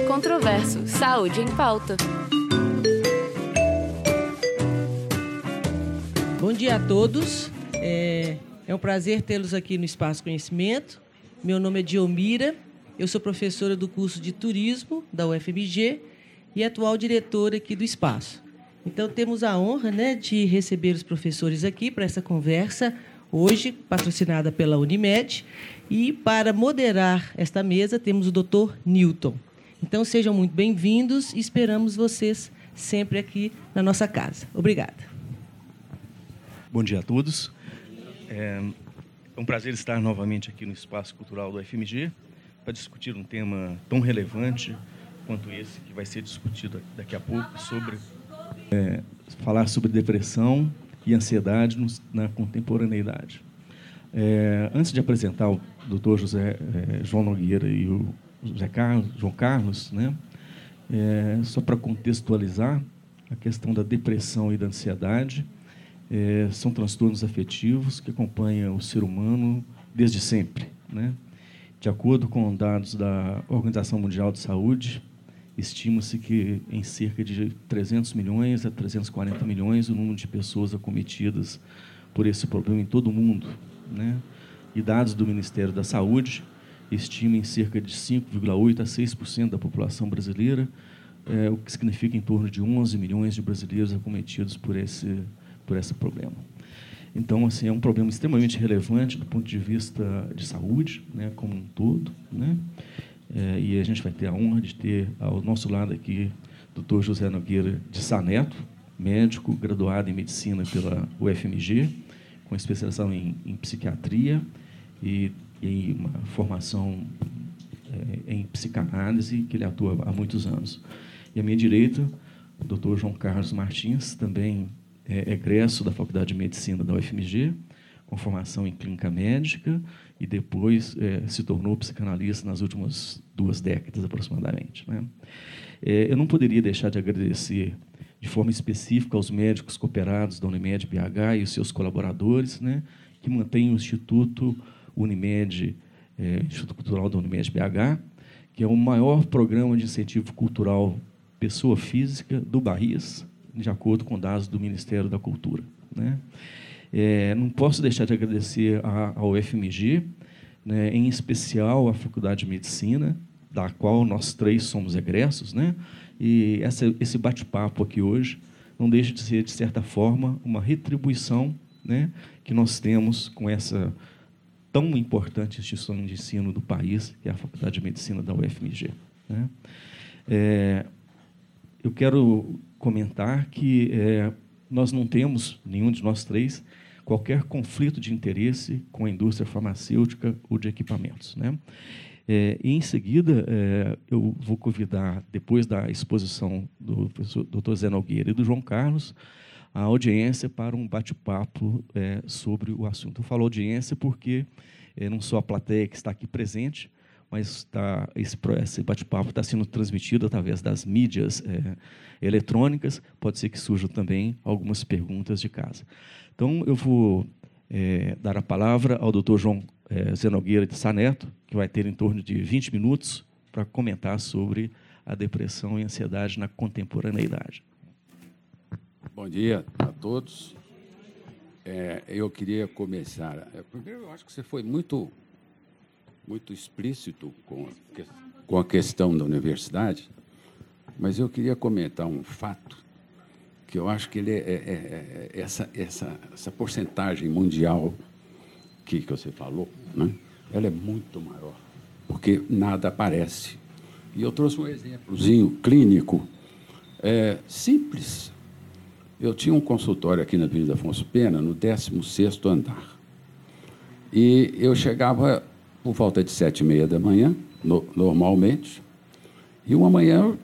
Controverso. Saúde em pauta. Bom dia a todos. É, é um prazer tê-los aqui no Espaço Conhecimento. Meu nome é Diomira. Eu sou professora do curso de Turismo da UFMG e atual diretora aqui do Espaço. Então, temos a honra né, de receber os professores aqui para essa conversa, hoje patrocinada pela Unimed. E para moderar esta mesa, temos o doutor Newton. Então, sejam muito bem-vindos e esperamos vocês sempre aqui na nossa casa. Obrigada. Bom dia a todos. É um prazer estar novamente aqui no Espaço Cultural do FMG para discutir um tema tão relevante quanto esse que vai ser discutido daqui a pouco sobre é, falar sobre depressão e ansiedade na contemporaneidade. É, antes de apresentar o Dr. José é, João Nogueira e o José Carlos, João Carlos, né, é, só para contextualizar a questão da depressão e da ansiedade, é, são transtornos afetivos que acompanham o ser humano desde sempre. Né? De acordo com dados da Organização Mundial de Saúde, Estima-se que em cerca de 300 milhões a 340 milhões o número de pessoas acometidas por esse problema em todo o mundo. Né? E dados do Ministério da Saúde estimam em cerca de 5,8% a 6% da população brasileira, é, o que significa em torno de 11 milhões de brasileiros acometidos por esse, por esse problema. Então, assim, é um problema extremamente relevante do ponto de vista de saúde, né, como um todo, né? É, e a gente vai ter a honra de ter ao nosso lado aqui o Dr. José Nogueira de Saneto, médico graduado em medicina pela UFMG, com especialização em, em psiquiatria e, e, uma formação é, em psicanálise, que ele atua há muitos anos. E à minha direita, o Dr. João Carlos Martins, também é egresso da Faculdade de Medicina da UFMG, com formação em clínica médica e depois é, se tornou psicanalista nas últimas duas décadas aproximadamente. Né? É, eu não poderia deixar de agradecer de forma específica aos médicos cooperados da Unimed BH e os seus colaboradores, né, que mantêm o Instituto Unimed, é, Instituto Cultural da Unimed BH, que é o maior programa de incentivo cultural pessoa física do Bahia, de acordo com dados do Ministério da Cultura. Né? É, não posso deixar de agradecer ao FMG, né, em especial à Faculdade de Medicina, da qual nós três somos egressos, né? E essa, esse bate-papo aqui hoje não deixa de ser, de certa forma, uma retribuição né, que nós temos com essa tão importante instituição de ensino do país, que é a Faculdade de Medicina da UFMG. Né? É, eu quero comentar que é, nós não temos, nenhum de nós três, qualquer conflito de interesse com a indústria farmacêutica ou de equipamentos. Né? É, e, em seguida, é, eu vou convidar, depois da exposição do professor Dr. Zé Nogueira e do João Carlos, a audiência para um bate-papo é, sobre o assunto. Eu falo audiência porque é, não só a plateia que está aqui presente, mas tá, esse, bate-papo está sendo transmitido através das mídias é, eletrônicas. Pode ser que surjam também algumas perguntas de casa. Então, eu vou é, dar a palavra ao doutor João é, Zenogueira de Saneto, que vai ter em torno de 20 minutos para comentar sobre a depressão e ansiedade na contemporaneidade. Bom dia a todos. É, eu queria começar. É, primeiro, eu acho que você foi muito muito explícito com a, com a questão da universidade, mas eu queria comentar um fato que eu acho que ele é, é, é, é essa, essa, essa porcentagem mundial que, que você falou, né? ela é muito maior, porque nada aparece. E eu trouxe um exemplozinho clínico é, simples. Eu tinha um consultório aqui na Avenida Afonso Pena, no 16º andar. E eu chegava por volta de sete e meia da manhã, no, normalmente. E uma manhã,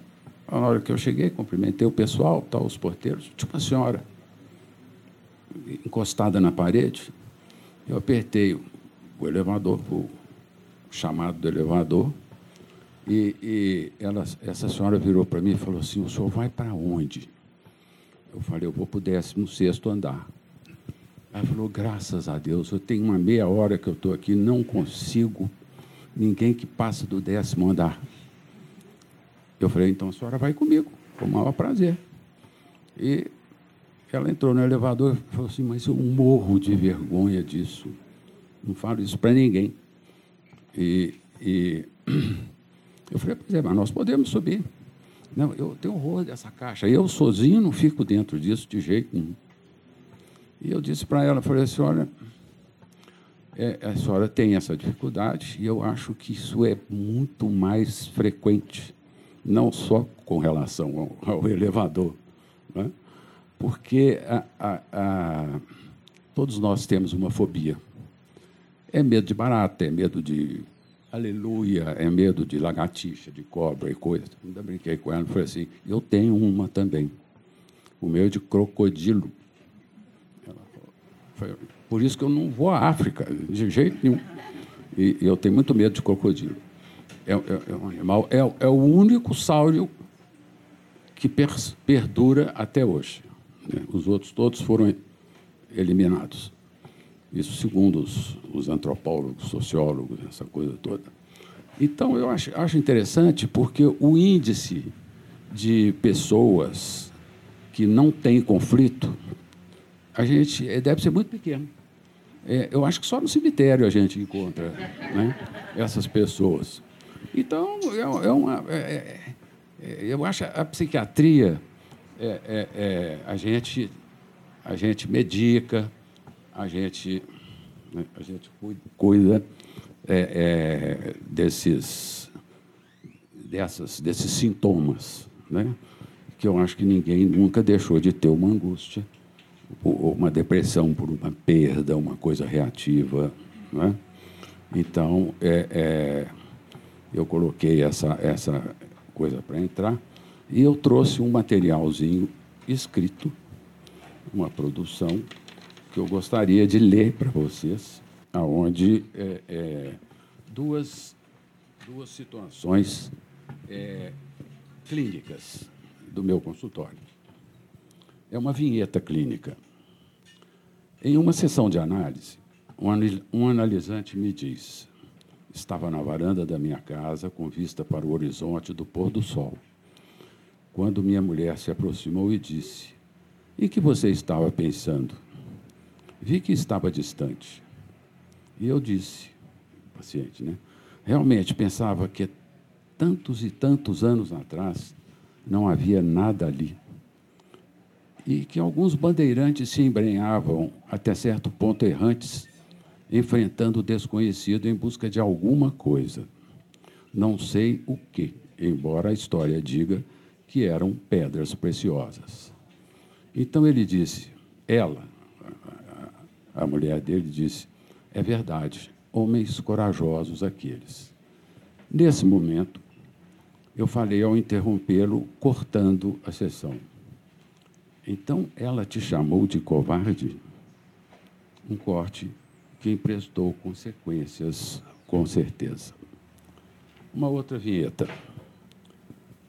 na hora que eu cheguei, cumprimentei o pessoal, tal, os porteiros, tipo uma senhora encostada na parede. Eu apertei o elevador, o chamado do elevador, e, e ela, essa senhora virou para mim e falou assim: O senhor vai para onde? Eu falei: Eu vou para o 16 andar. Ela falou: graças a Deus, eu tenho uma meia hora que eu estou aqui, não consigo ninguém que passa do décimo andar. Eu falei, então a senhora vai comigo, com o maior prazer. E ela entrou no elevador e falou assim, mas eu morro de vergonha disso. Não falo isso para ninguém. E, e eu falei, pois é, mas nós podemos subir. Não, eu tenho horror dessa caixa. Eu sozinho não fico dentro disso de jeito nenhum. E eu disse para ela, falei olha, é, a senhora tem essa dificuldade e eu acho que isso é muito mais frequente, não só com relação ao, ao elevador, né? porque a, a, a, todos nós temos uma fobia. É medo de barata, é medo de aleluia, é medo de lagartixa, de cobra e coisas. Ainda brinquei com ela e falei assim, eu tenho uma também. O meu é de crocodilo. Por isso que eu não vou à África, de jeito nenhum. E, eu tenho muito medo de crocodilo. É, é, é um animal, é, é, o único sáurio que per, perdura até hoje. Né? Os outros todos foram eliminados. Isso segundo os, os antropólogos, sociólogos, essa coisa toda. Então, eu acho, acho interessante porque o índice de pessoas que não têm conflito, a gente deve ser muito pequeno. É, eu acho que só no cemitério a gente encontra né, essas pessoas. Então, é, é uma, é, é, é eu acho a psiquiatria, é, a, gente, a gente medica, a gente, a gente cuida desses, dessas, desses sintomas, né, que eu acho que ninguém nunca deixou de ter uma angústia uma depressão por uma perda, uma coisa reativa. Né? Então, é, é, eu coloquei essa, essa coisa para entrar e eu trouxe um materialzinho escrito, uma produção que eu gostaria de ler para vocês, aonde é, é, duas, duas situações é, clínicas do meu consultório é uma vinheta clínica. Em uma sessão de análise, um analisante me diz: estava na varanda da minha casa, com vista para o horizonte do pôr do sol, quando minha mulher se aproximou e disse: Em que você estava pensando? Vi que estava distante. E eu disse, paciente, né? Realmente pensava que tantos e tantos anos atrás não havia nada ali e que alguns bandeirantes se embrenhavam até certo ponto errantes, enfrentando o desconhecido em busca de alguma coisa. Não sei o que, embora a história diga que eram pedras preciosas. Então ele disse, ela, a mulher dele disse, é verdade, homens corajosos aqueles. Nesse momento, eu falei ao interrompê-lo, cortando a sessão. Então ela te chamou de covarde? Um corte que emprestou consequências, com certeza. Uma outra vinheta.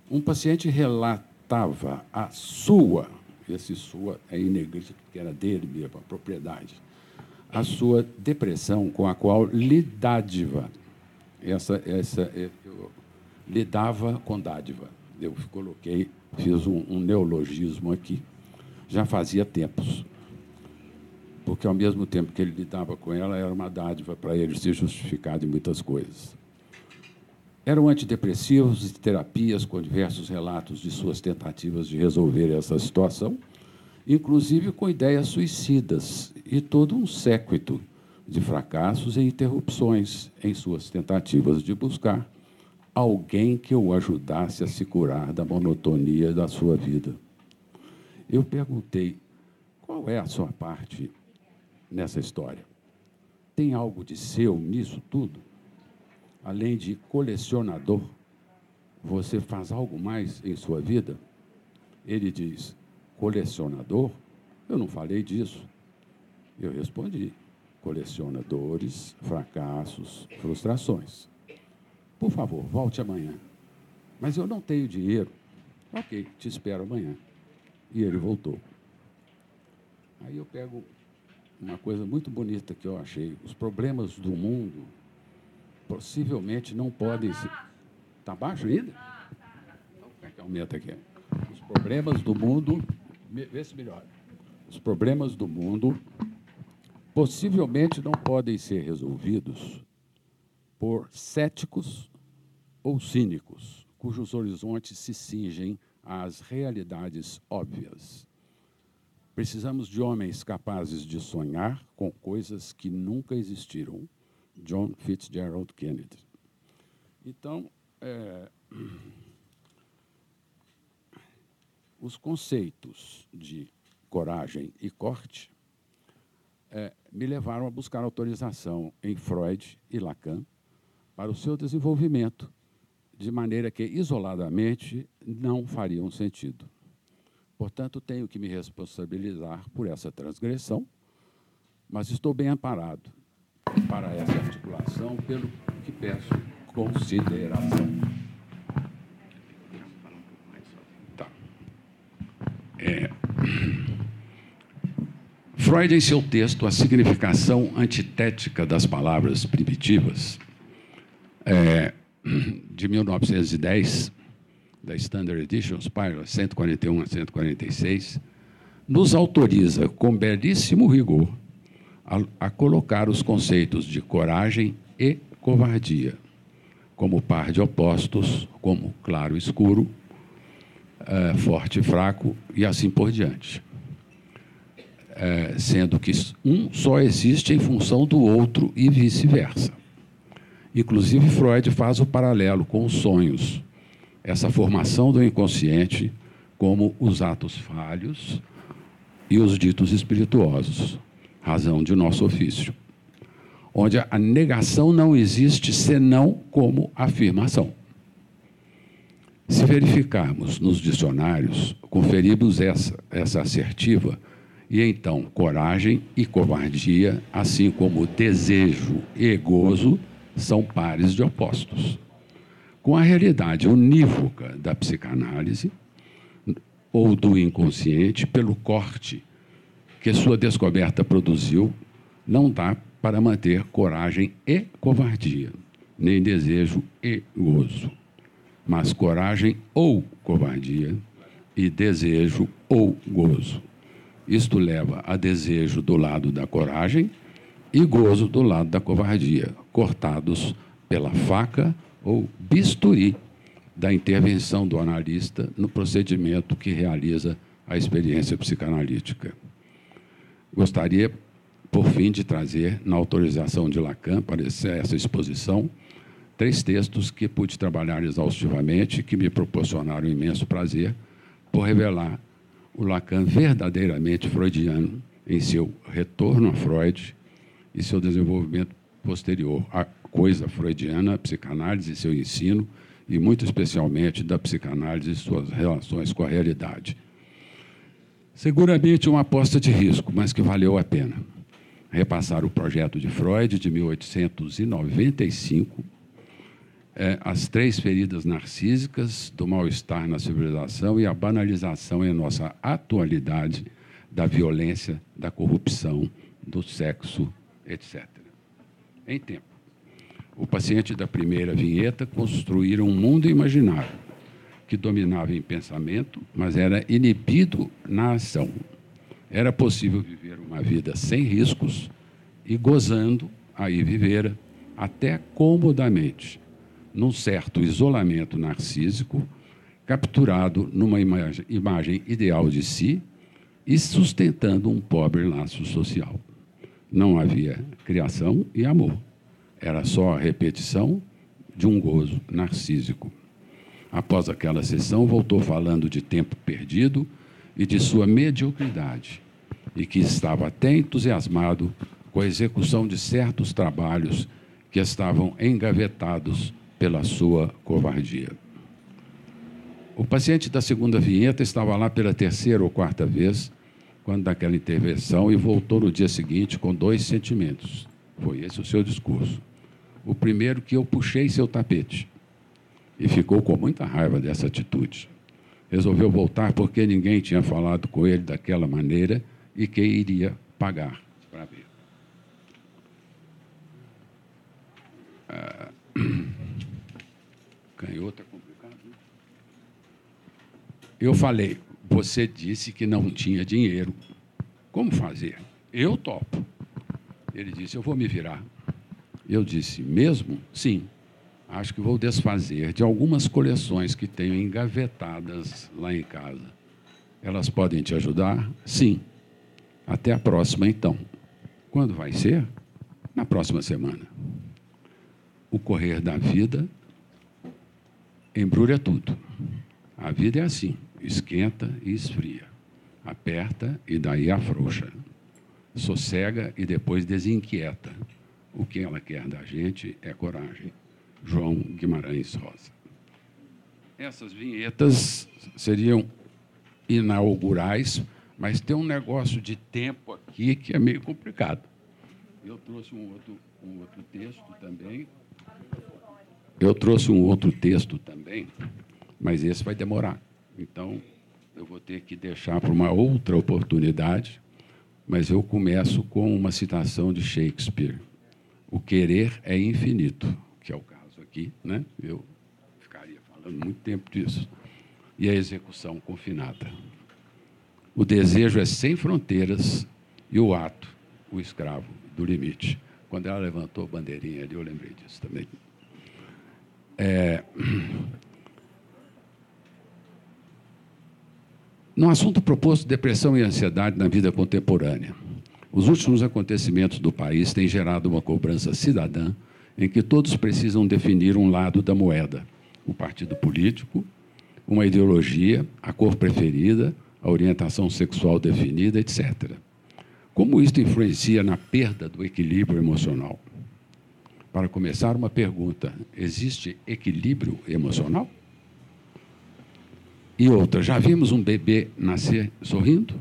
Um paciente relatava a sua, esse sua é em negrito, que era dele mesmo, a propriedade, a sua depressão com a qual lhe dádiva. Essa, essa, eu lidava com dádiva. Eu coloquei, fiz um, um neologismo aqui já fazia tempos. Porque, ao mesmo tempo que ele lidava com ela, era uma dádiva para ele se justificar de muitas coisas. Eram antidepressivos e terapias com diversos relatos de suas tentativas de resolver essa situação, inclusive com ideias suicidas e todo um séquito de fracassos e interrupções em suas tentativas de buscar alguém que o ajudasse a se curar da monotonia da sua vida. Eu perguntei: qual é a sua parte nessa história? Tem algo de seu nisso tudo? Além de colecionador, você faz algo mais em sua vida? Ele diz: colecionador? Eu não falei disso. Eu respondi: colecionadores, fracassos, frustrações. Por favor, volte amanhã. Mas eu não tenho dinheiro. Ok, te espero amanhã. E ele voltou. Aí eu pego uma coisa muito bonita que eu achei. Os problemas do mundo possivelmente não podem ser. Está baixo ainda? Então aumenta aqui. Os problemas do mundo. Vê se melhora. Os problemas do mundo possivelmente não podem ser resolvidos por céticos ou cínicos, cujos horizontes se cingem às realidades óbvias. Precisamos de homens capazes de sonhar com coisas que nunca existiram. John Fitzgerald Kennedy. Então, é, os conceitos de coragem e corte é, me levaram a buscar autorização em Freud e Lacan para o seu desenvolvimento, de maneira que, isoladamente, não fariam sentido. Portanto, tenho que me responsabilizar por essa transgressão, mas estou bem amparado para essa articulação, pelo que peço consideração. É. Freud, em seu texto A Significação Antitética das Palavras Primitivas, é, de 1910, da Standard Edition, páginas 141 a 146, nos autoriza, com belíssimo rigor, a, a colocar os conceitos de coragem e covardia como par de opostos, como claro e escuro, é, forte e fraco, e assim por diante. É, sendo que um só existe em função do outro e vice-versa. Inclusive, Freud faz o paralelo com os sonhos, essa formação do inconsciente como os atos falhos e os ditos espirituosos, razão de nosso ofício, onde a negação não existe senão como afirmação. Se verificarmos nos dicionários, conferimos essa, essa assertiva, e então coragem e covardia, assim como desejo e gozo, são pares de opostos. Com a realidade unívoca da psicanálise ou do inconsciente pelo corte que sua descoberta produziu, não dá para manter coragem e covardia, nem desejo e gozo, mas coragem ou covardia e desejo ou gozo. Isto leva a desejo do lado da coragem e gozo do lado da covardia, cortados pela faca ou bisturi da intervenção do analista no procedimento que realiza a experiência psicanalítica. Gostaria, por fim, de trazer, na autorização de Lacan para essa exposição, três textos que pude trabalhar exaustivamente que me proporcionaram imenso prazer por revelar o Lacan verdadeiramente freudiano em seu retorno a Freud e seu desenvolvimento posterior coisa freudiana, a psicanálise e seu ensino, e muito especialmente da psicanálise e suas relações com a realidade. Seguramente uma aposta de risco, mas que valeu a pena. Repassar o projeto de Freud de 1895, é, as três feridas narcísicas do mal-estar na civilização e a banalização em nossa atualidade da violência, da corrupção, do sexo, etc. Em tempo o paciente da primeira vinheta construíram um mundo imaginário que dominava em pensamento, mas era inibido na ação. Era possível viver uma vida sem riscos e gozando, aí vivera, até comodamente, num certo isolamento narcísico, capturado numa imagem, imagem ideal de si e sustentando um pobre laço social. Não havia criação e amor era só a repetição de um gozo narcísico. Após aquela sessão, voltou falando de tempo perdido e de sua mediocridade, e que estava até entusiasmado com a execução de certos trabalhos que estavam engavetados pela sua covardia. O paciente da segunda vinheta estava lá pela terceira ou quarta vez, quando daquela intervenção, e voltou no dia seguinte com dois sentimentos. Foi esse o seu discurso. O primeiro que eu puxei seu tapete. E ficou com muita raiva dessa atitude. Resolveu voltar porque ninguém tinha falado com ele daquela maneira e que iria pagar para ver. Ah, canhoto é complicado. Né? Eu falei, você disse que não tinha dinheiro. Como fazer? Eu topo. Ele disse, eu vou me virar. Eu disse, mesmo? Sim. Acho que vou desfazer de algumas coleções que tenho engavetadas lá em casa. Elas podem te ajudar? Sim. Até a próxima, então. Quando vai ser? Na próxima semana. O correr da vida embrulha tudo. A vida é assim: esquenta e esfria, aperta e daí afrouxa, sossega e depois desinquieta. O que ela quer da gente é coragem. João Guimarães Rosa. Essas vinhetas seriam inaugurais, mas tem um negócio de tempo aqui que é meio complicado. Eu trouxe um outro, um outro texto também. Eu trouxe um outro texto também, mas esse vai demorar. Então, eu vou ter que deixar para uma outra oportunidade, mas eu começo com uma citação de Shakespeare. O querer é infinito, que é o aqui, né? eu ficaria falando muito tempo disso, e a execução confinada. O desejo é sem fronteiras e o ato, o escravo do limite. Quando ela levantou a bandeirinha ali, eu lembrei disso também. É... No assunto proposto, depressão e ansiedade na vida contemporânea. Os últimos acontecimentos do país têm gerado uma cobrança cidadã em que todos precisam definir um lado da moeda: o partido político, uma ideologia, a cor preferida, a orientação sexual definida, etc. Como isto influencia na perda do equilíbrio emocional? Para começar, uma pergunta: existe equilíbrio emocional? E outra: já vimos um bebê nascer sorrindo?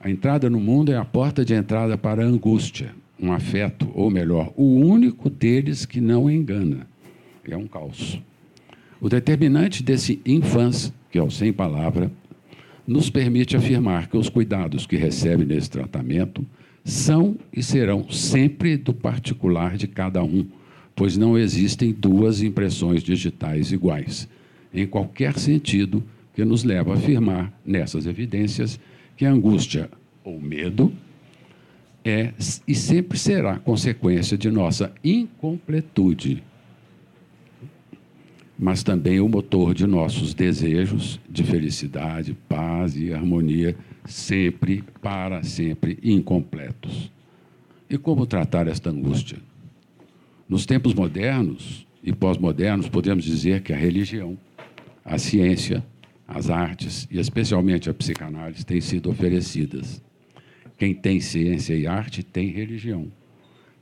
A entrada no mundo é a porta de entrada para a angústia, um afeto, ou melhor, o único deles que não engana. É um caos. O determinante desse infância, que é o sem palavra, nos permite afirmar que os cuidados que recebe nesse tratamento são e serão sempre do particular de cada um, pois não existem duas impressões digitais iguais, em qualquer sentido que nos leva a afirmar nessas evidências que a angústia ou medo é e sempre será consequência de nossa incompletude, mas também o motor de nossos desejos de felicidade, paz e harmonia, sempre, para sempre incompletos. E como tratar esta angústia? Nos tempos modernos e pós-modernos, podemos dizer que a religião, a ciência, as artes e especialmente a psicanálise têm sido oferecidas quem tem ciência e arte tem religião.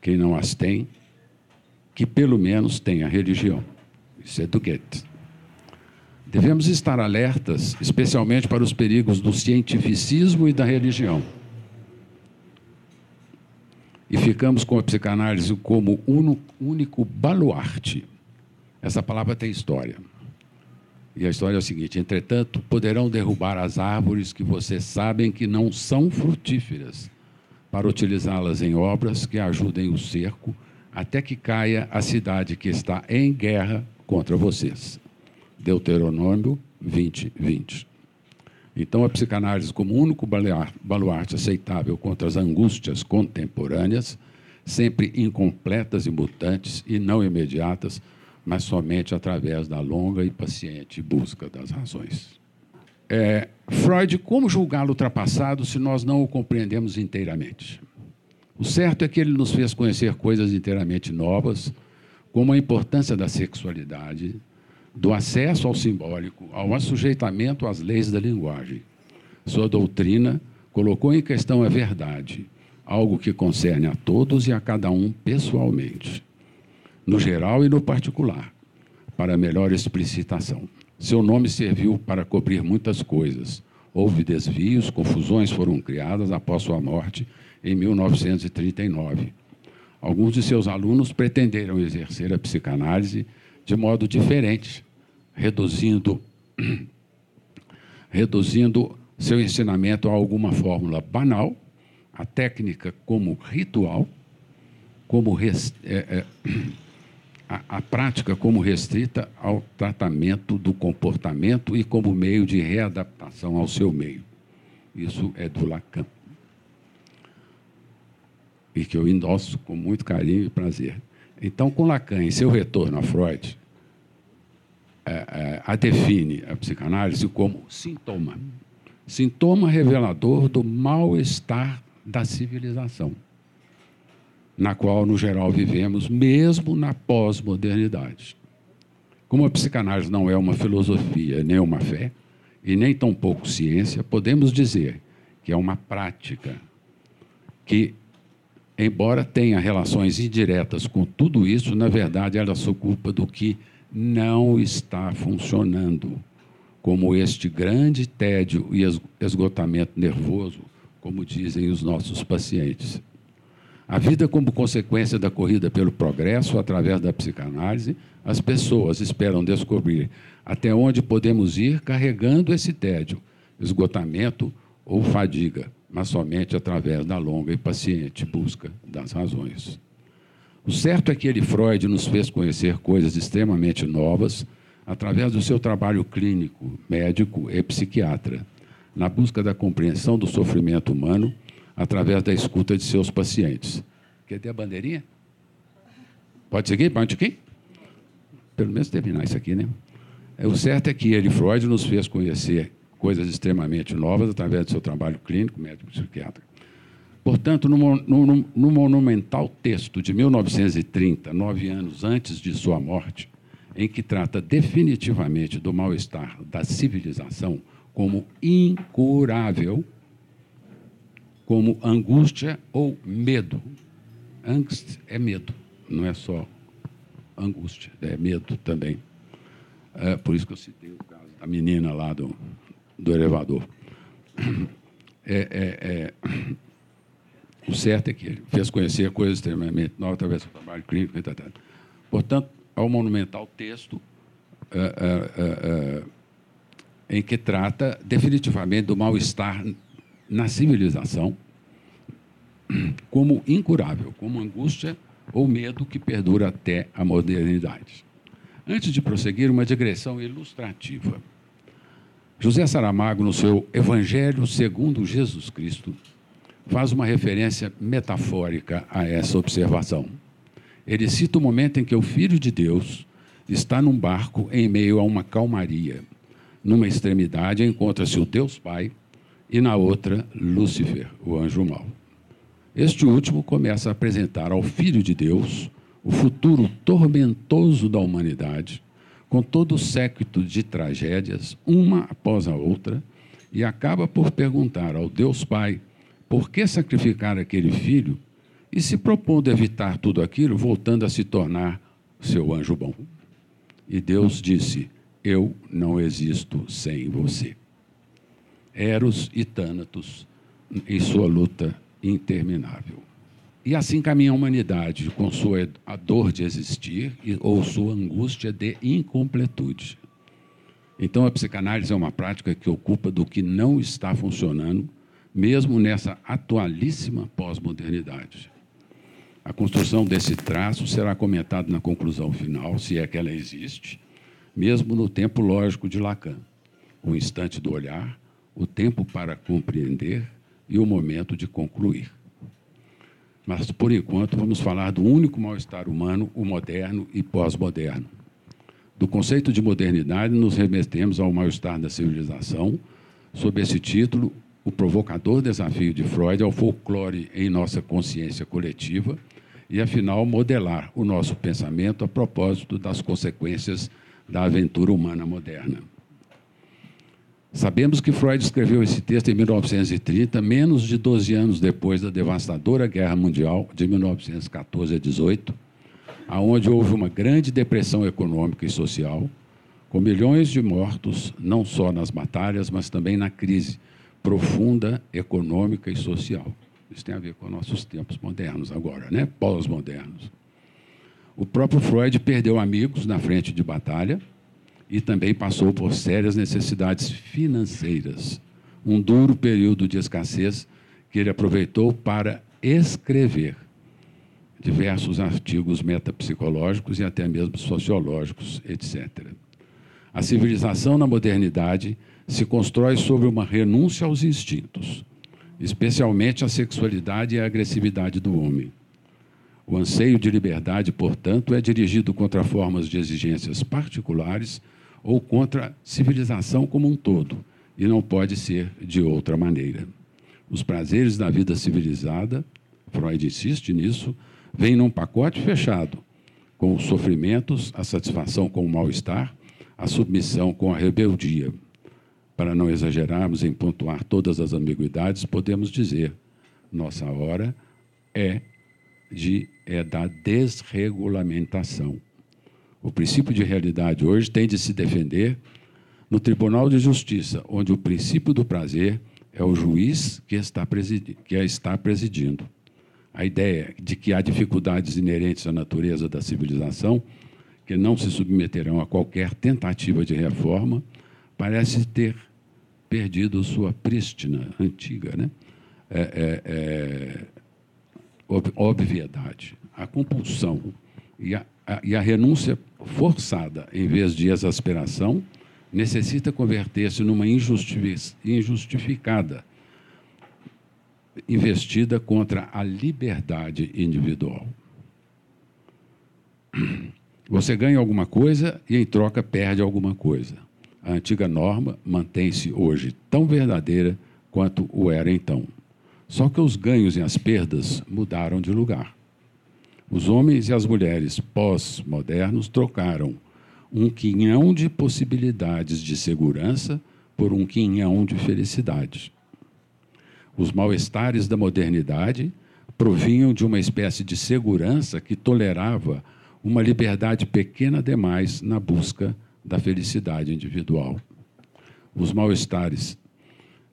Quem não as tem, que pelo menos tenha religião. Isso é. Devemos estar alertas, especialmente para os perigos do cientificismo e da religião. E ficamos com a psicanálise como único baluarte. Essa palavra tem história. E a história é a seguinte: entretanto, poderão derrubar as árvores que vocês sabem que não são frutíferas, para utilizá-las em obras que ajudem o cerco, até que caia a cidade que está em guerra contra vocês. Deuteronômio 20, 20. Então, a psicanálise, como único baluarte aceitável contra as angústias contemporâneas, sempre incompletas e mutantes e não imediatas, mas somente através da longa e paciente busca das razões. É, Freud, como julgá-lo ultrapassado se nós não o compreendemos inteiramente? O certo é que ele nos fez conhecer coisas inteiramente novas, como a importância da sexualidade, do acesso ao simbólico, ao assujeitamento às leis da linguagem. Sua doutrina colocou em questão a verdade, algo que concerne a todos e a cada um pessoalmente no geral e no particular, para melhor explicitação. Seu nome serviu para cobrir muitas coisas. Houve desvios, confusões foram criadas após sua morte em 1939. Alguns de seus alunos pretenderam exercer a psicanálise de modo diferente, reduzindo, reduzindo seu ensinamento a alguma fórmula banal, a técnica como ritual, como é, é, a, a prática como restrita ao tratamento do comportamento e como meio de readaptação ao seu meio. Isso é do Lacan. E que eu endosso com muito carinho e prazer. Então, com Lacan, em seu retorno a Freud, é, é, a define a psicanálise como sintoma. Sintoma revelador do mal-estar da civilização na qual, no geral, vivemos, mesmo na pós-modernidade. Como a psicanálise não é uma filosofia, nem uma fé, e nem tampouco ciência, podemos dizer que é uma prática que, embora tenha relações indiretas com tudo isso, na verdade ela se ocupa do que não está funcionando, como este grande tédio e esgotamento nervoso, como dizem os nossos pacientes. A vida, como consequência da corrida pelo progresso através da psicanálise, as pessoas esperam descobrir até onde podemos ir carregando esse tédio, esgotamento ou fadiga, mas somente através da longa e paciente busca das razões. O certo é que ele, Freud, nos fez conhecer coisas extremamente novas através do seu trabalho clínico, médico e psiquiatra, na busca da compreensão do sofrimento humano através da escuta de seus pacientes. Quer ter a bandeirinha? Pode seguir? Pode aqui? Pelo menos terminar isso aqui, né? É, o certo é que ele, Freud, nos fez conhecer coisas extremamente novas através do seu trabalho clínico, médico e psiquiatra. Portanto, no, no, no, monumental texto de 1930, nove anos antes de sua morte, em que trata definitivamente do mal-estar da civilização como incurável, como angústia ou medo. Angst é medo, não é só angústia, é medo também. É por isso que eu citei o caso da menina lá do, do elevador. É, é, é, o certo é que ele fez conhecer coisas extremamente novas através do trabalho clínico. E tal. Portanto, ao monumental texto é, é, é, em que trata definitivamente do mal-estar na civilização como incurável, como angústia ou medo que perdura até a modernidade. Antes de prosseguir, uma digressão ilustrativa. José Saramago, no seu Evangelho segundo Jesus Cristo, faz uma referência metafórica a essa observação. Ele cita o momento em que o Filho de Deus está num barco em meio a uma calmaria. Numa extremidade encontra-se o Deus Pai e na outra Lúcifer, o anjo mau. Este último começa a apresentar ao Filho de Deus o futuro tormentoso da humanidade, com todo o séquito de tragédias, uma após a outra, e acaba por perguntar ao Deus Pai por que sacrificar aquele filho e se propondo evitar tudo aquilo, voltando a se tornar seu anjo bom. E Deus disse: Eu não existo sem você. Eros e Tânatos, em sua luta interminável. E assim caminha a humanidade, com sua a dor de existir ou sua angústia de incompletude. Então, a psicanálise é uma prática que ocupa do que não está funcionando, mesmo nessa atualíssima pós-modernidade. A construção desse traço será comentada na conclusão final, se é que ela existe, mesmo no tempo lógico de Lacan. O instante do olhar, o tempo para compreender e o momento de concluir. Mas, por enquanto, vamos falar do único mal-estar humano, o moderno e pós-moderno. Do conceito de modernidade, nos remetemos ao mal-estar da civilização, sob esse título, o provocador desafio de Freud ao folclore em nossa consciência coletiva e, afinal, modelar o nosso pensamento a propósito das consequências da aventura humana moderna. Sabemos que Freud escreveu esse texto em 1930, menos de 12 anos depois da devastadora Guerra Mundial de 1914 a 18, aonde houve uma grande depressão econômica e social, com milhões de mortos, não só nas batalhas, mas também na crise profunda econômica e social. Isso tem a ver com nossos tempos modernos agora, né? Pós-modernos. O próprio Freud perdeu amigos na frente de batalha, e também passou por sérias necessidades financeiras. Um duro período de escassez que ele aproveitou para escrever. diversos artigos metapsicológicos e até mesmo sociológicos, etc. A civilização na modernidade se constrói sobre uma renúncia aos instintos, especialmente a sexualidade e a agressividade do homem. O anseio de liberdade, portanto, é dirigido contra formas de exigências particulares ou contra a civilização como um todo, e não pode ser de outra maneira. Os prazeres da vida civilizada, Freud insiste nisso, vêm num pacote fechado, com os sofrimentos, a satisfação com o mal-estar, a submissão com a rebeldia. Para não exagerarmos em pontuar todas as ambiguidades, podemos dizer: nossa hora é de é da desregulamentação. O princípio de realidade hoje tem de se defender no Tribunal de Justiça, onde o princípio do prazer é o juiz que, está que a está presidindo. A ideia de que há dificuldades inerentes à natureza da civilização que não se submeterão a qualquer tentativa de reforma parece ter perdido sua prístina antiga, né? É, é, é, obviedade. A compulsão e a, a, e a renúncia forçada, em vez de exasperação, necessita converter-se numa injustificada investida contra a liberdade individual. Você ganha alguma coisa e, em troca, perde alguma coisa. A antiga norma mantém-se hoje tão verdadeira quanto o era então. Só que os ganhos e as perdas mudaram de lugar. Os homens e as mulheres pós-modernos trocaram um quinhão de possibilidades de segurança por um quinhão de felicidade. Os mal-estares da modernidade provinham de uma espécie de segurança que tolerava uma liberdade pequena demais na busca da felicidade individual. Os mal-estares.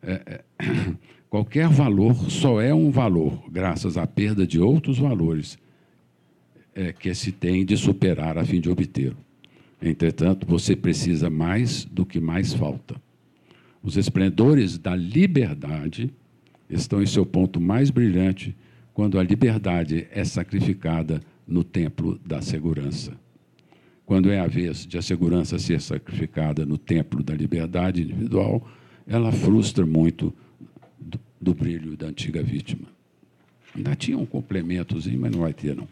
É, é, qualquer valor só é um valor graças à perda de outros valores é, que se tem de superar a fim de obtê-lo. Entretanto, você precisa mais do que mais falta. Os esplendores da liberdade estão em seu ponto mais brilhante quando a liberdade é sacrificada no templo da segurança. Quando é a vez de a segurança ser sacrificada no templo da liberdade individual, ela frustra muito do, do brilho da antiga vítima. Ainda tinha um complementozinho, mas não vai ter, não.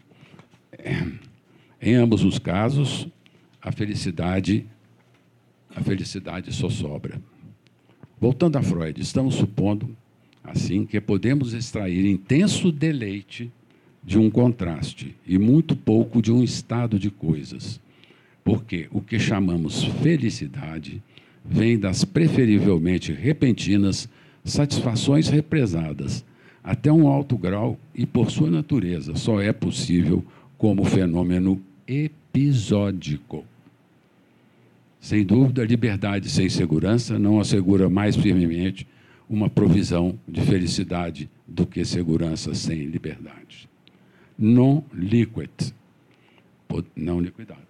Em ambos os casos, a felicidade, a felicidade só sobra. Voltando a Freud, estamos supondo, assim, que podemos extrair intenso deleite de um contraste e muito pouco de um estado de coisas. Porque o que chamamos felicidade vem das preferivelmente repentinas satisfações represadas, até um alto grau e, por sua natureza, só é possível como fenômeno episódico. Sem dúvida, liberdade sem segurança não assegura mais firmemente uma provisão de felicidade do que segurança sem liberdade. Non liquid, não liquidado.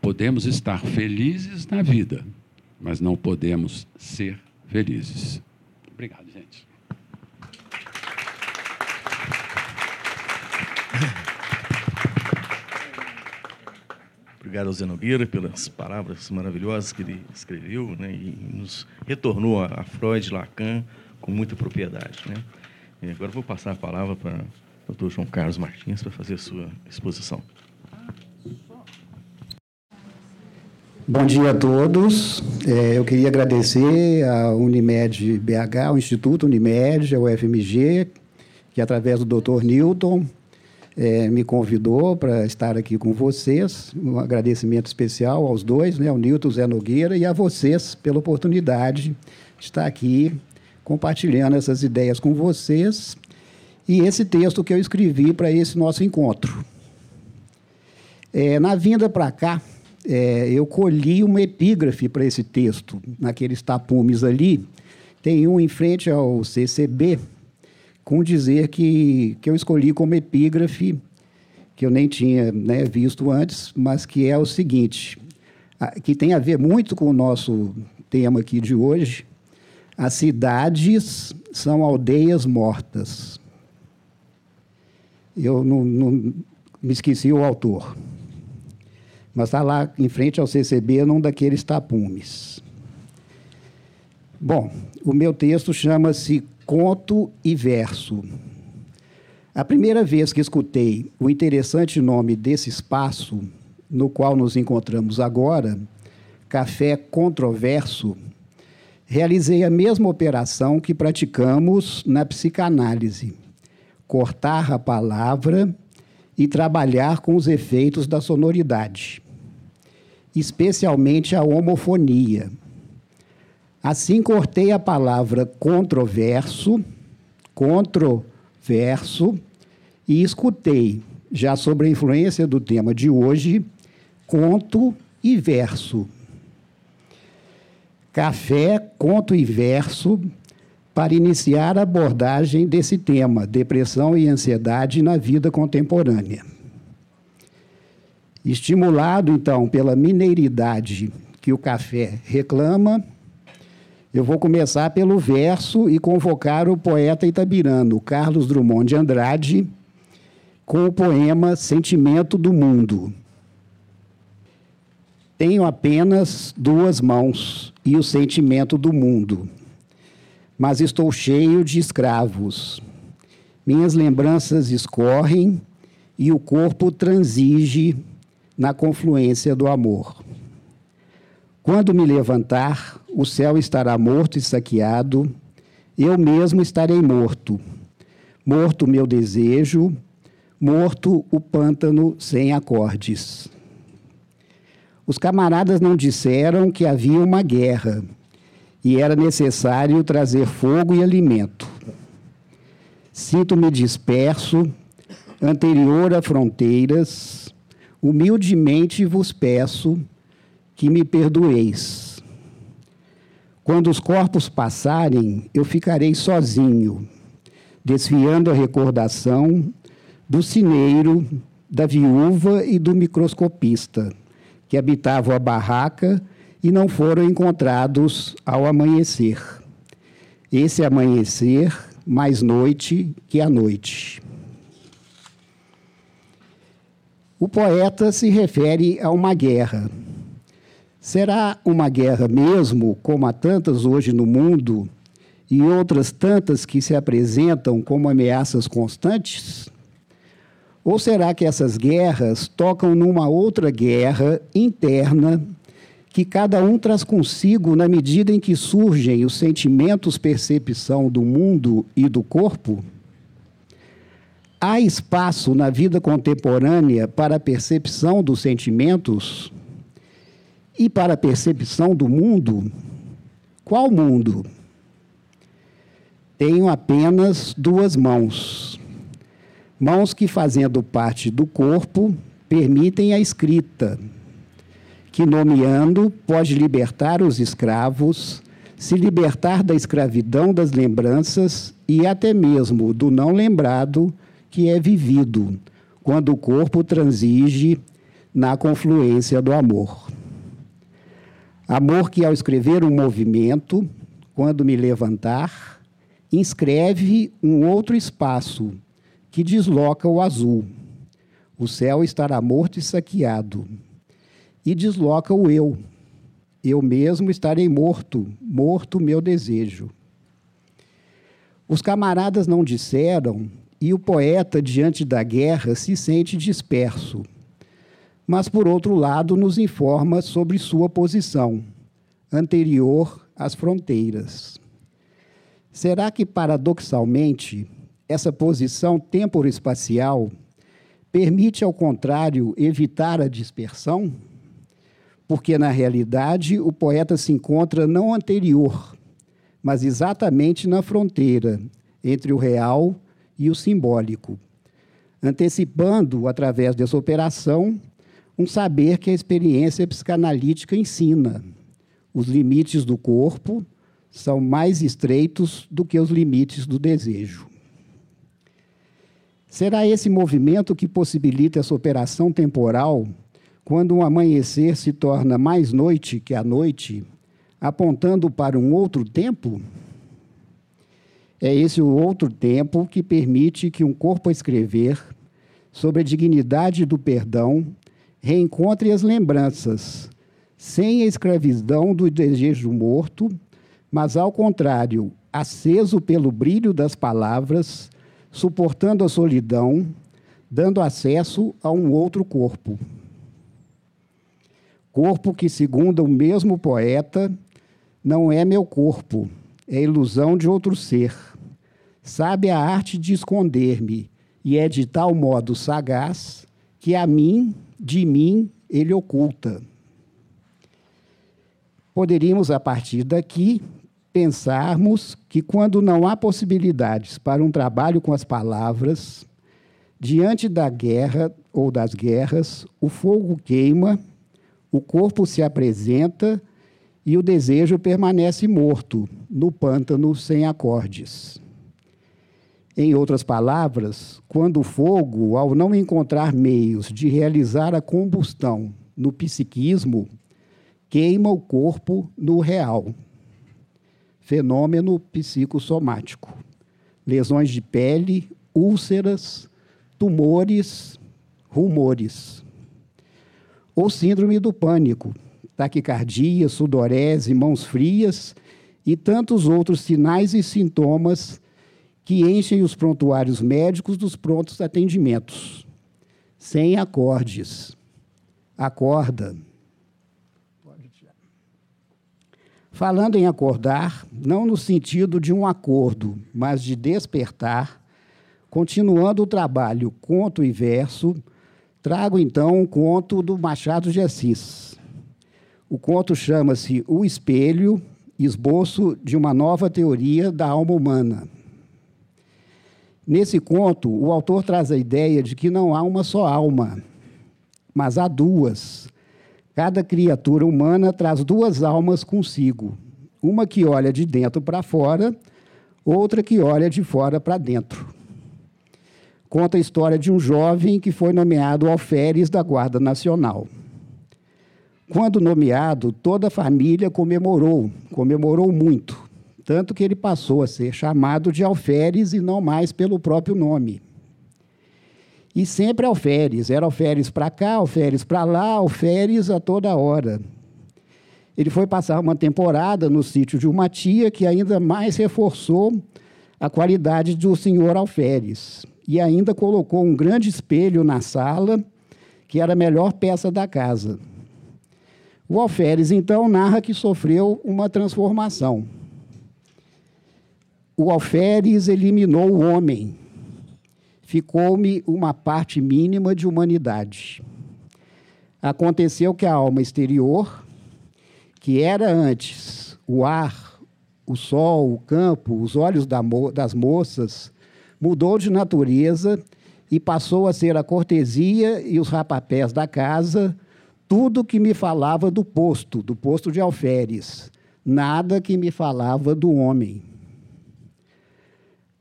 Podemos estar felizes na vida, mas não podemos ser felizes. Obrigado, Obrigado ao Zenobira pelas palavras maravilhosas que ele escreveu né, e nos retornou a, Freud, Lacan, com muita propriedade. Né? E agora vou passar a palavra para o Dr. João Carlos Martins para fazer a sua exposição. Bom dia a todos. É, eu queria agradecer à Unimed BH, ao Instituto Unimed, ao FMG, que através do Dr. Newton é, me convidou para estar aqui com vocês. Um agradecimento especial aos dois, né, ao Nilton Zé Nogueira e a vocês pela oportunidade de estar aqui compartilhando essas ideias com vocês e esse texto que eu escrevi para esse nosso encontro. É, na vinda para cá, é, eu colhi uma epígrafe para esse texto, naqueles tapumes ali. Tem um em frente ao CCB, com dizer que, que eu escolhi como epígrafe, que eu nem tinha né, visto antes, mas que é o seguinte, que tem a ver muito com o nosso tema aqui de hoje. As cidades são aldeias mortas. Eu não, não me esqueci o autor. Mas está lá em frente ao CCB, num daqueles tapumes. Bom, o meu texto chama-se Conto e Verso. A primeira vez que escutei o interessante nome desse espaço, no qual nos encontramos agora, Café Controverso, realizei a mesma operação que praticamos na psicanálise: cortar a palavra e trabalhar com os efeitos da sonoridade, especialmente a homofonia. Assim cortei a palavra controverso, controverso, e escutei, já sobre a influência do tema de hoje, conto e verso. Café, conto e verso para iniciar a abordagem desse tema, depressão e ansiedade na vida contemporânea. Estimulado, então, pela mineiridade que o café reclama, eu vou começar pelo verso e convocar o poeta itabirano Carlos Drummond de Andrade com o poema Sentimento do Mundo. Tenho apenas duas mãos e o sentimento do mundo mas estou cheio de escravos. Minhas lembranças escorrem e o corpo transige na confluência do amor. Quando me levantar, o céu estará morto e saqueado, eu mesmo estarei morto. Morto meu desejo, morto o pântano sem acordes. Os camaradas não disseram que havia uma guerra e era necessário trazer fogo e alimento. Sinto-me disperso, anterior a fronteiras, humildemente vos peço que me perdoeis. Quando os corpos passarem, eu ficarei sozinho, desfiando a recordação do cineiro, da viúva e do microscopista, que habitavam a barraca e não foram encontrados ao amanhecer. Esse amanhecer mais noite que a noite. O poeta se refere a uma guerra. Será uma guerra mesmo, como há tantas hoje no mundo, e outras tantas que se apresentam como ameaças constantes? Ou será que essas guerras tocam numa outra guerra interna que cada um traz consigo na medida em que surgem os sentimentos percepção do mundo e do corpo? Há espaço na vida contemporânea para a percepção dos sentimentos e para a percepção do mundo? Qual mundo? Tenho apenas duas mãos. Mãos que, fazendo parte do corpo, permitem a escrita, que, nomeando, pode libertar os escravos, se libertar da escravidão das lembranças e até mesmo do não lembrado que é vivido, quando o corpo transige na confluência do amor. Amor que, ao escrever um movimento, quando me levantar, inscreve um outro espaço que desloca o azul. O céu estará morto e saqueado e desloca o eu. Eu mesmo estarei morto, morto meu desejo. Os camaradas não disseram, e o poeta, diante da guerra, se sente disperso. Mas, por outro lado, nos informa sobre sua posição, anterior às fronteiras. Será que, paradoxalmente, essa posição temporoespacial permite, ao contrário, evitar a dispersão? porque na realidade o poeta se encontra não anterior, mas exatamente na fronteira entre o real e o simbólico, antecipando, através dessa operação, um saber que a experiência psicanalítica ensina. Os limites do corpo são mais estreitos do que os limites do desejo. Será esse movimento que possibilita essa operação temporal quando o amanhecer se torna mais noite que a noite, apontando para um outro tempo, é esse o outro tempo que permite que um corpo escrever sobre a dignidade do perdão, reencontre as lembranças, sem a escravidão do desejo morto, mas, ao contrário, aceso pelo brilho das palavras, suportando a solidão, dando acesso a um outro corpo. Corpo que, segundo o mesmo poeta, não é meu corpo, é ilusão de outro ser. Sabe a arte de esconder-me e é de tal modo sagaz que a mim, de mim, ele oculta. Poderíamos, a partir daqui, pensarmos que, quando não há possibilidades para um trabalho com as palavras, diante da guerra ou das guerras, o fogo queima, o corpo se apresenta e o desejo permanece morto no pântano sem acordes. Em outras palavras, quando o fogo, ao não encontrar meios de realizar a combustão no psiquismo, queima o corpo no real. Fenômeno psicossomático. Lesões de pele, úlceras, tumores, rumores. Ou síndrome do pânico, taquicardia, sudorese, mãos frias e tantos outros sinais e sintomas que enchem os prontuários médicos dos prontos atendimentos. Sem acordes. Acorda. Falando em acordar, não no sentido de um acordo, mas de despertar, continuando o trabalho conto e verso, trago então um conto do Machado de Assis. O conto chama-se O Espelho, esboço de uma nova teoria da alma humana. Nesse conto, o autor traz a ideia de que não há uma só alma, mas há duas. Cada criatura humana traz duas almas consigo, uma que olha de dentro para fora, outra que olha de fora para dentro. Conta a história de um jovem que foi nomeado alferes da Guarda Nacional. Quando nomeado, toda a família comemorou, comemorou muito, tanto que ele passou a ser chamado de alferes e não mais pelo próprio nome. E sempre alferes, era alferes para cá, alferes para lá, alferes a toda hora. Ele foi passar uma temporada no sítio de uma tia que ainda mais reforçou a qualidade do senhor alferes. E ainda colocou um grande espelho na sala, que era a melhor peça da casa. O Alferes, então, narra que sofreu uma transformação. O Alferes eliminou o homem. Ficou-me uma parte mínima de humanidade. Aconteceu que a alma exterior, que era antes o ar, o sol, o campo, os olhos das moças, mudou de natureza e passou a ser a cortesia e os rapapés da casa, tudo que me falava do posto, do posto de alferes, nada que me falava do homem.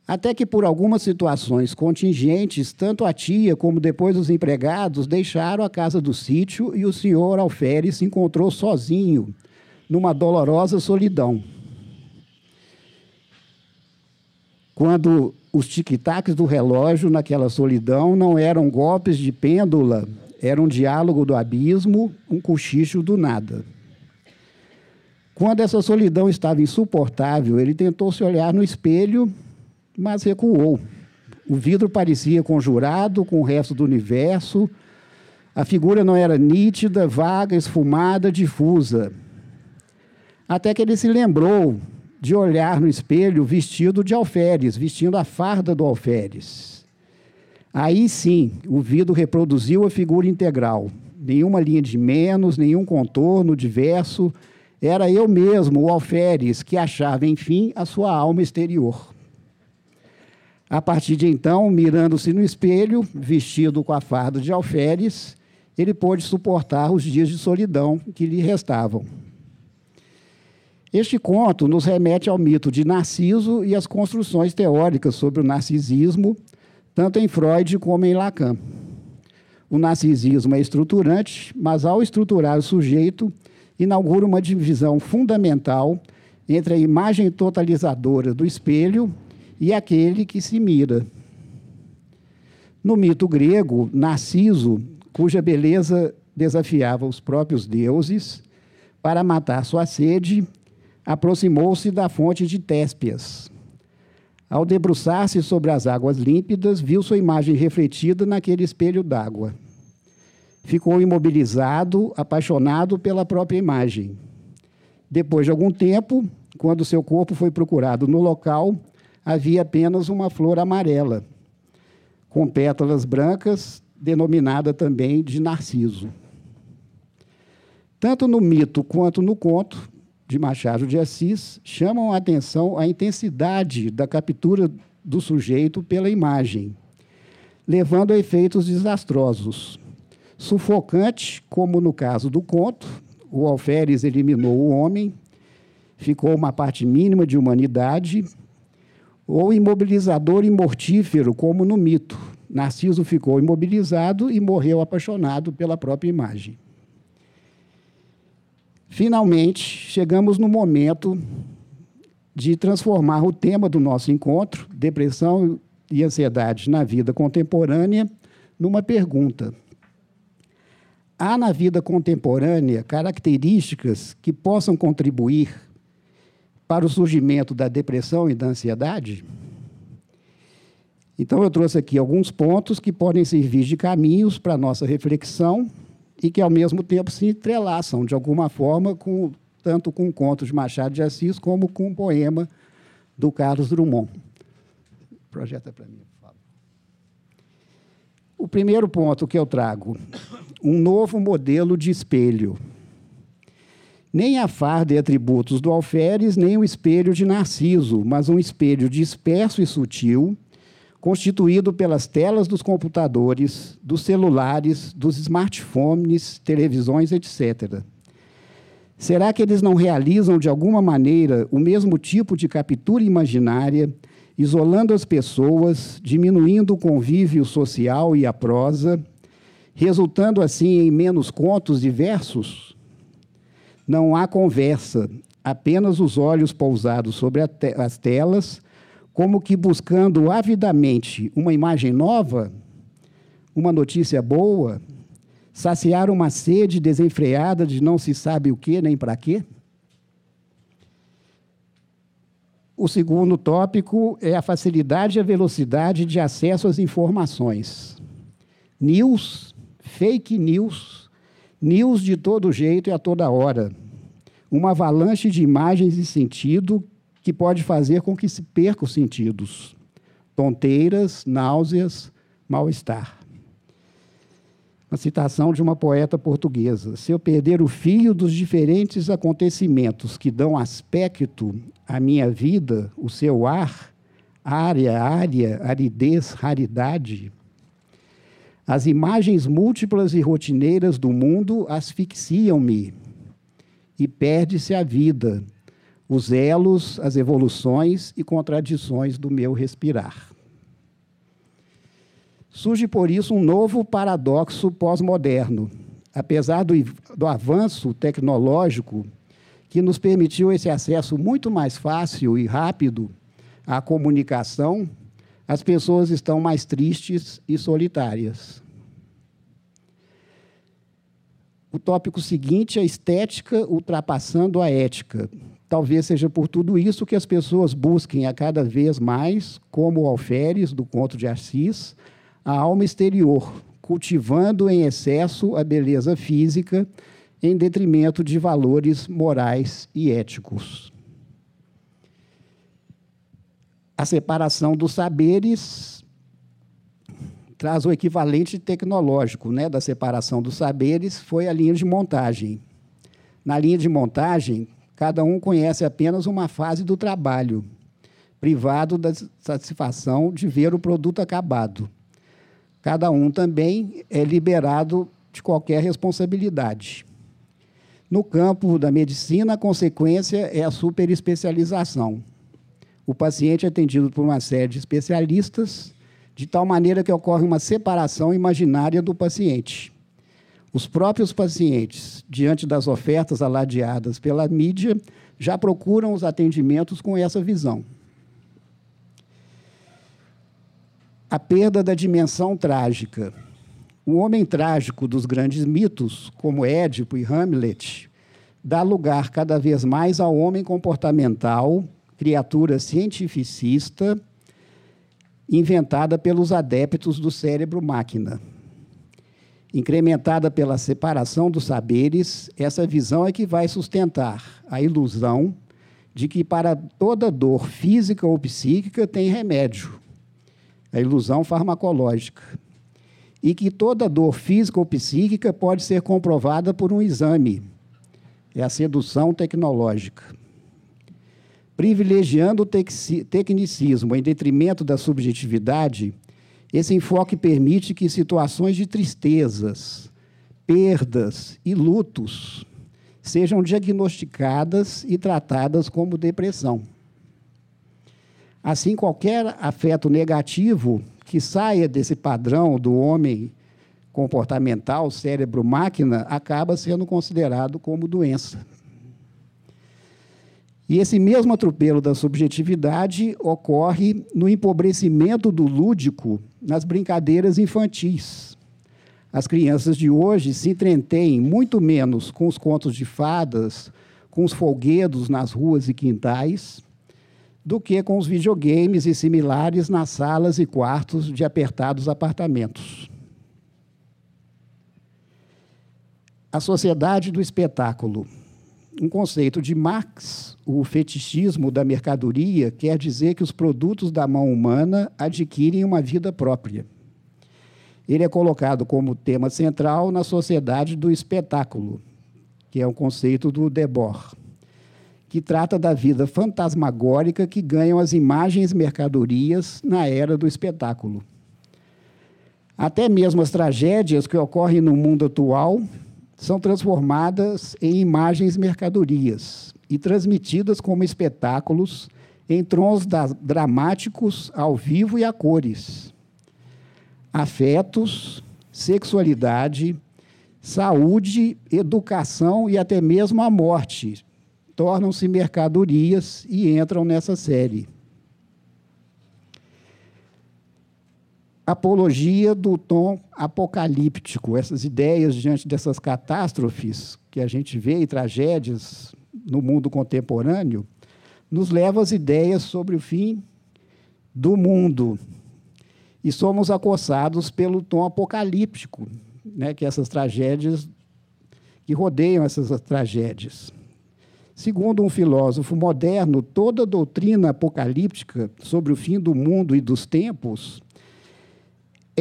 Até que, por algumas situações contingentes, tanto a tia como depois os empregados deixaram a casa do sítio e o senhor alferes se encontrou sozinho, numa dolorosa solidão. Quando os tic-tacs do relógio naquela solidão não eram golpes de pêndula era um diálogo do abismo, um cochicho do nada. Quando essa solidão estava insuportável, ele tentou se olhar no espelho, mas recuou. O vidro parecia conjurado com o resto do universo. A figura não era nítida, vaga, esfumada, difusa. Até que ele se lembrou de olhar no espelho vestido de alferes, vestindo a farda do alferes. Aí sim, o vidro reproduziu a figura integral. Nenhuma linha de menos, nenhum contorno diverso. Era eu mesmo, o alferes, que achava, enfim, a sua alma exterior. A partir de então, mirando-se no espelho, vestido com a farda de alferes, ele pôde suportar os dias de solidão que lhe restavam. Este conto nos remete ao mito de Narciso e às construções teóricas sobre o narcisismo tanto em Freud como em Lacan. O narcisismo é estruturante, mas ao estruturar o sujeito, inaugura uma divisão fundamental entre a imagem totalizadora do espelho e aquele que se mira. No mito grego, Narciso, cuja beleza desafiava os próprios deuses, para matar sua sede, aproximou-se da fonte de Téspias. Ao debruçar-se sobre as águas límpidas, viu sua imagem refletida naquele espelho d'água. Ficou imobilizado, apaixonado pela própria imagem. Depois de algum tempo, quando seu corpo foi procurado no local, havia apenas uma flor amarela, com pétalas brancas, denominada também de narciso. Tanto no mito quanto no conto de Machado de Assis, chamam a atenção a intensidade da captura do sujeito pela imagem, levando a efeitos desastrosos. Sufocante, como no caso do conto, o alferes eliminou o homem, ficou uma parte mínima de humanidade, ou imobilizador e mortífero, como no mito. Narciso ficou imobilizado e morreu apaixonado pela própria imagem. Finalmente, chegamos no momento de transformar o tema do nosso encontro, depressão e ansiedade na vida contemporânea, numa pergunta: há na vida contemporânea características que possam contribuir para o surgimento da depressão e da ansiedade? Então, eu trouxe aqui alguns pontos que podem servir de caminhos para a nossa reflexão e que, ao mesmo tempo, se entrelaçam, de alguma forma, com, tanto com o conto de Machado de Assis como com o poema do Carlos Drummond. Projeta para mim, por favor. O primeiro ponto que eu trago um novo modelo de espelho. Nem a farda e atributos do alferes, nem o espelho de Narciso, mas um espelho disperso e sutil, constituído pelas telas dos computadores, dos celulares, dos smartphones, televisões, etc. Será que eles não realizam, de alguma maneira, o mesmo tipo de captura imaginária, isolando as pessoas, diminuindo o convívio social e a prosa, resultando assim em menos contos diversos? Não há conversa, apenas os olhos pousados sobre te as telas, como que buscando avidamente uma imagem nova, uma notícia boa, saciar uma sede desenfreada de não se sabe o que nem para quê? O segundo tópico é a facilidade e a velocidade de acesso às informações. News fake news, news de todo jeito e a toda hora. Uma avalanche de imagens e sentido que pode fazer com que se perca os sentidos. Tonteiras, náuseas, mal-estar. Uma citação de uma poeta portuguesa. Se eu perder o fio dos diferentes acontecimentos que dão aspecto à minha vida, o seu ar, área, área, aridez, raridade, as imagens múltiplas e rotineiras do mundo asfixiam-me e perde-se a vida, os elos, as evoluções e contradições do meu respirar. Surge por isso um novo paradoxo pós-moderno. Apesar do, do avanço tecnológico que nos permitiu esse acesso muito mais fácil e rápido à comunicação, as pessoas estão mais tristes e solitárias. O tópico seguinte é estética ultrapassando a ética. Talvez seja por tudo isso que as pessoas busquem a cada vez mais, como o alferes do conto de Assis, a alma exterior, cultivando em excesso a beleza física em detrimento de valores morais e éticos a separação dos saberes traz o equivalente tecnológico né, da separação dos saberes, foi a linha de montagem. Na linha de montagem, cada um conhece apenas uma fase do trabalho, privado da satisfação de ver o produto acabado. Cada um também é liberado de qualquer responsabilidade. No campo da medicina, a consequência é a superespecialização o paciente é atendido por uma série de especialistas, de tal maneira que ocorre uma separação imaginária do paciente. Os próprios pacientes, diante das ofertas aladeadas pela mídia, já procuram os atendimentos com essa visão. a perda da dimensão trágica. O homem trágico dos grandes mitos, como Édipo e Hamlet, dá lugar cada vez mais ao homem comportamental, criatura cientificista, inventada pelos adeptos do cérebro-máquina. Incrementada pela separação dos saberes, essa visão é que vai sustentar a ilusão de que para toda dor física ou psíquica tem remédio, a ilusão farmacológica, e que toda dor física ou psíquica pode ser comprovada por um exame, é a sedução tecnológica. Privilegiando o tecnicismo em detrimento da subjetividade, esse enfoque permite que situações de tristezas, perdas e lutos sejam diagnosticadas e tratadas como depressão. Assim, qualquer afeto negativo que saia desse padrão do homem comportamental, cérebro-máquina, acaba sendo considerado como doença. E esse mesmo atropelo da subjetividade ocorre no empobrecimento do lúdico nas brincadeiras infantis. As crianças de hoje se entretêm muito menos com os contos de fadas, com os folguedos nas ruas e quintais, do que com os videogames e similares nas salas e quartos de apertados apartamentos. A sociedade do espetáculo. Um conceito de Marx, o fetichismo da mercadoria, quer dizer que os produtos da mão humana adquirem uma vida própria. Ele é colocado como tema central na sociedade do espetáculo, que é um conceito do Debord, que trata da vida fantasmagórica que ganham as imagens mercadorias na era do espetáculo. Até mesmo as tragédias que ocorrem no mundo atual são transformadas em imagens mercadorias e transmitidas como espetáculos em tons dramáticos ao vivo e a cores afetos, sexualidade, saúde, educação e até mesmo a morte tornam-se mercadorias e entram nessa série. Apologia do tom apocalíptico, essas ideias diante dessas catástrofes que a gente vê e tragédias no mundo contemporâneo, nos levam às ideias sobre o fim do mundo, e somos acossados pelo tom apocalíptico, né, que essas tragédias que rodeiam essas tragédias. Segundo um filósofo moderno, toda doutrina apocalíptica sobre o fim do mundo e dos tempos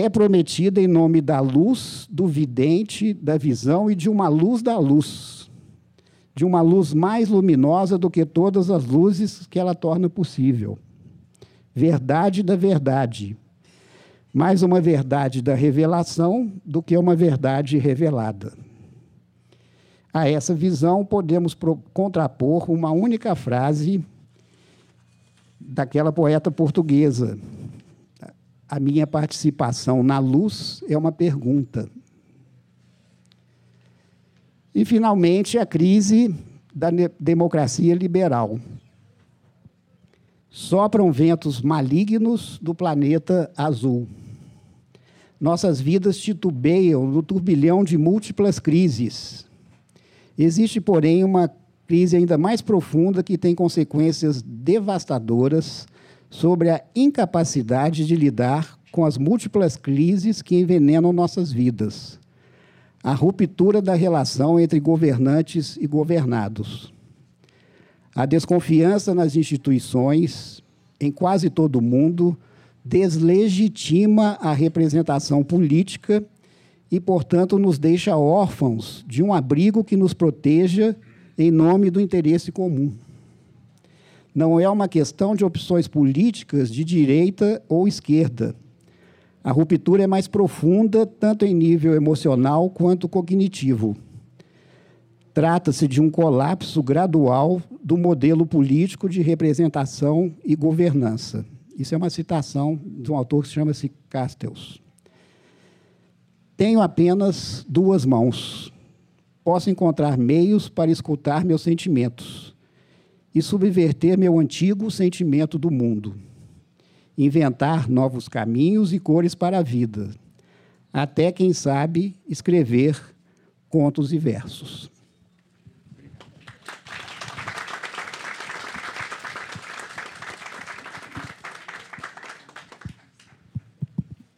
é prometida em nome da luz, do vidente, da visão e de uma luz da luz, de uma luz mais luminosa do que todas as luzes que ela torna possível. Verdade da verdade, mais uma verdade da revelação do que uma verdade revelada. A essa visão, podemos contrapor uma única frase daquela poeta portuguesa. A minha participação na luz é uma pergunta. E, finalmente, a crise da democracia liberal. Sopram ventos malignos do planeta azul. Nossas vidas titubeiam no turbilhão de múltiplas crises. Existe, porém, uma crise ainda mais profunda que tem consequências devastadoras sobre a incapacidade de lidar com as múltiplas crises que envenenam nossas vidas. A ruptura da relação entre governantes e governados. A desconfiança nas instituições, em quase todo o mundo, deslegitima a representação política e, portanto, nos deixa órfãos de um abrigo que nos proteja em nome do interesse comum. Não é uma questão de opções políticas de direita ou esquerda. A ruptura é mais profunda, tanto em nível emocional quanto cognitivo. Trata-se de um colapso gradual do modelo político de representação e governança. Isso é uma citação de um autor que chama-se Castells. Tenho apenas duas mãos. Posso encontrar meios para escutar meus sentimentos e subverter meu antigo sentimento do mundo. inventar novos caminhos e cores para a vida, até, quem sabe, escrever contos e versos.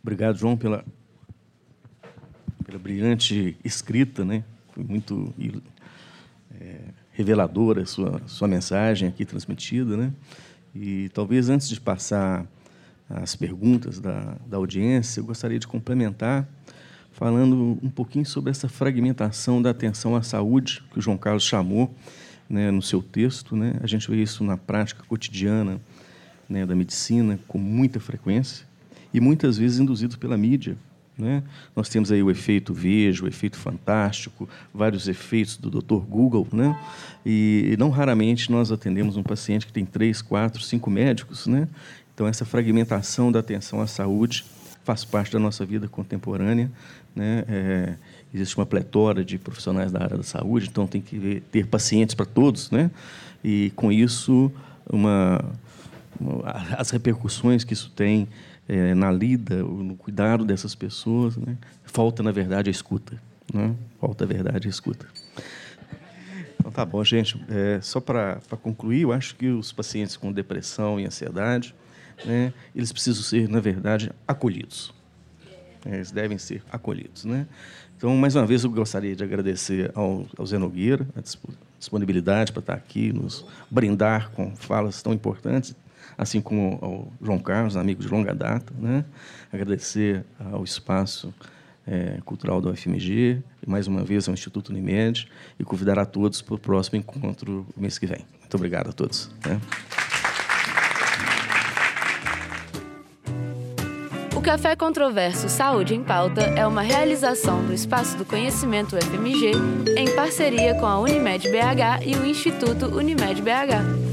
Obrigado, João, pela, pela brilhante escrita, né? Foi muito reveladora a sua, sua mensagem aqui transmitida, né? E talvez antes de passar as perguntas da, da audiência, eu gostaria de complementar falando um pouquinho sobre essa fragmentação da atenção à saúde que o João Carlos chamou né, no seu texto. Né? A gente vê isso na prática cotidiana né, da medicina com muita frequência e muitas vezes induzido pela mídia. Né? Nós temos aí o efeito vejo, o efeito fantástico, vários efeitos do Dr. Google, né? e não raramente nós atendemos um paciente que tem três, quatro, cinco médicos. Né? Então, essa fragmentação da atenção à saúde faz parte da nossa vida contemporânea. Né? É, existe uma pletora de profissionais da área da saúde, então tem que ter pacientes para todos, né? e com isso, uma, uma as repercussões que isso tem é, na lida, no cuidado dessas pessoas, né? falta, na verdade, a escuta. Né? Falta, a verdade, a escuta. Então, tá bom, gente. É, só para concluir, eu acho que os pacientes com depressão e ansiedade, né, eles precisam ser, na verdade, acolhidos. É, eles devem ser acolhidos. Né? Então, mais uma vez, eu gostaria de agradecer ao, ao Zé Nogueira a disponibilidade para estar aqui, nos brindar com falas tão importantes assim como ao João Carlos, amigo de longa data, né? agradecer ao espaço é, cultural do UFMG, e mais uma vez ao Instituto Unimed, e convidar a todos para o próximo encontro mês que vem. Muito obrigado a todos. Né? O Café Controverso Saúde em Pauta é uma realização do Espaço do Conhecimento UFMG em parceria com a Unimed BH e o Instituto Unimed BH.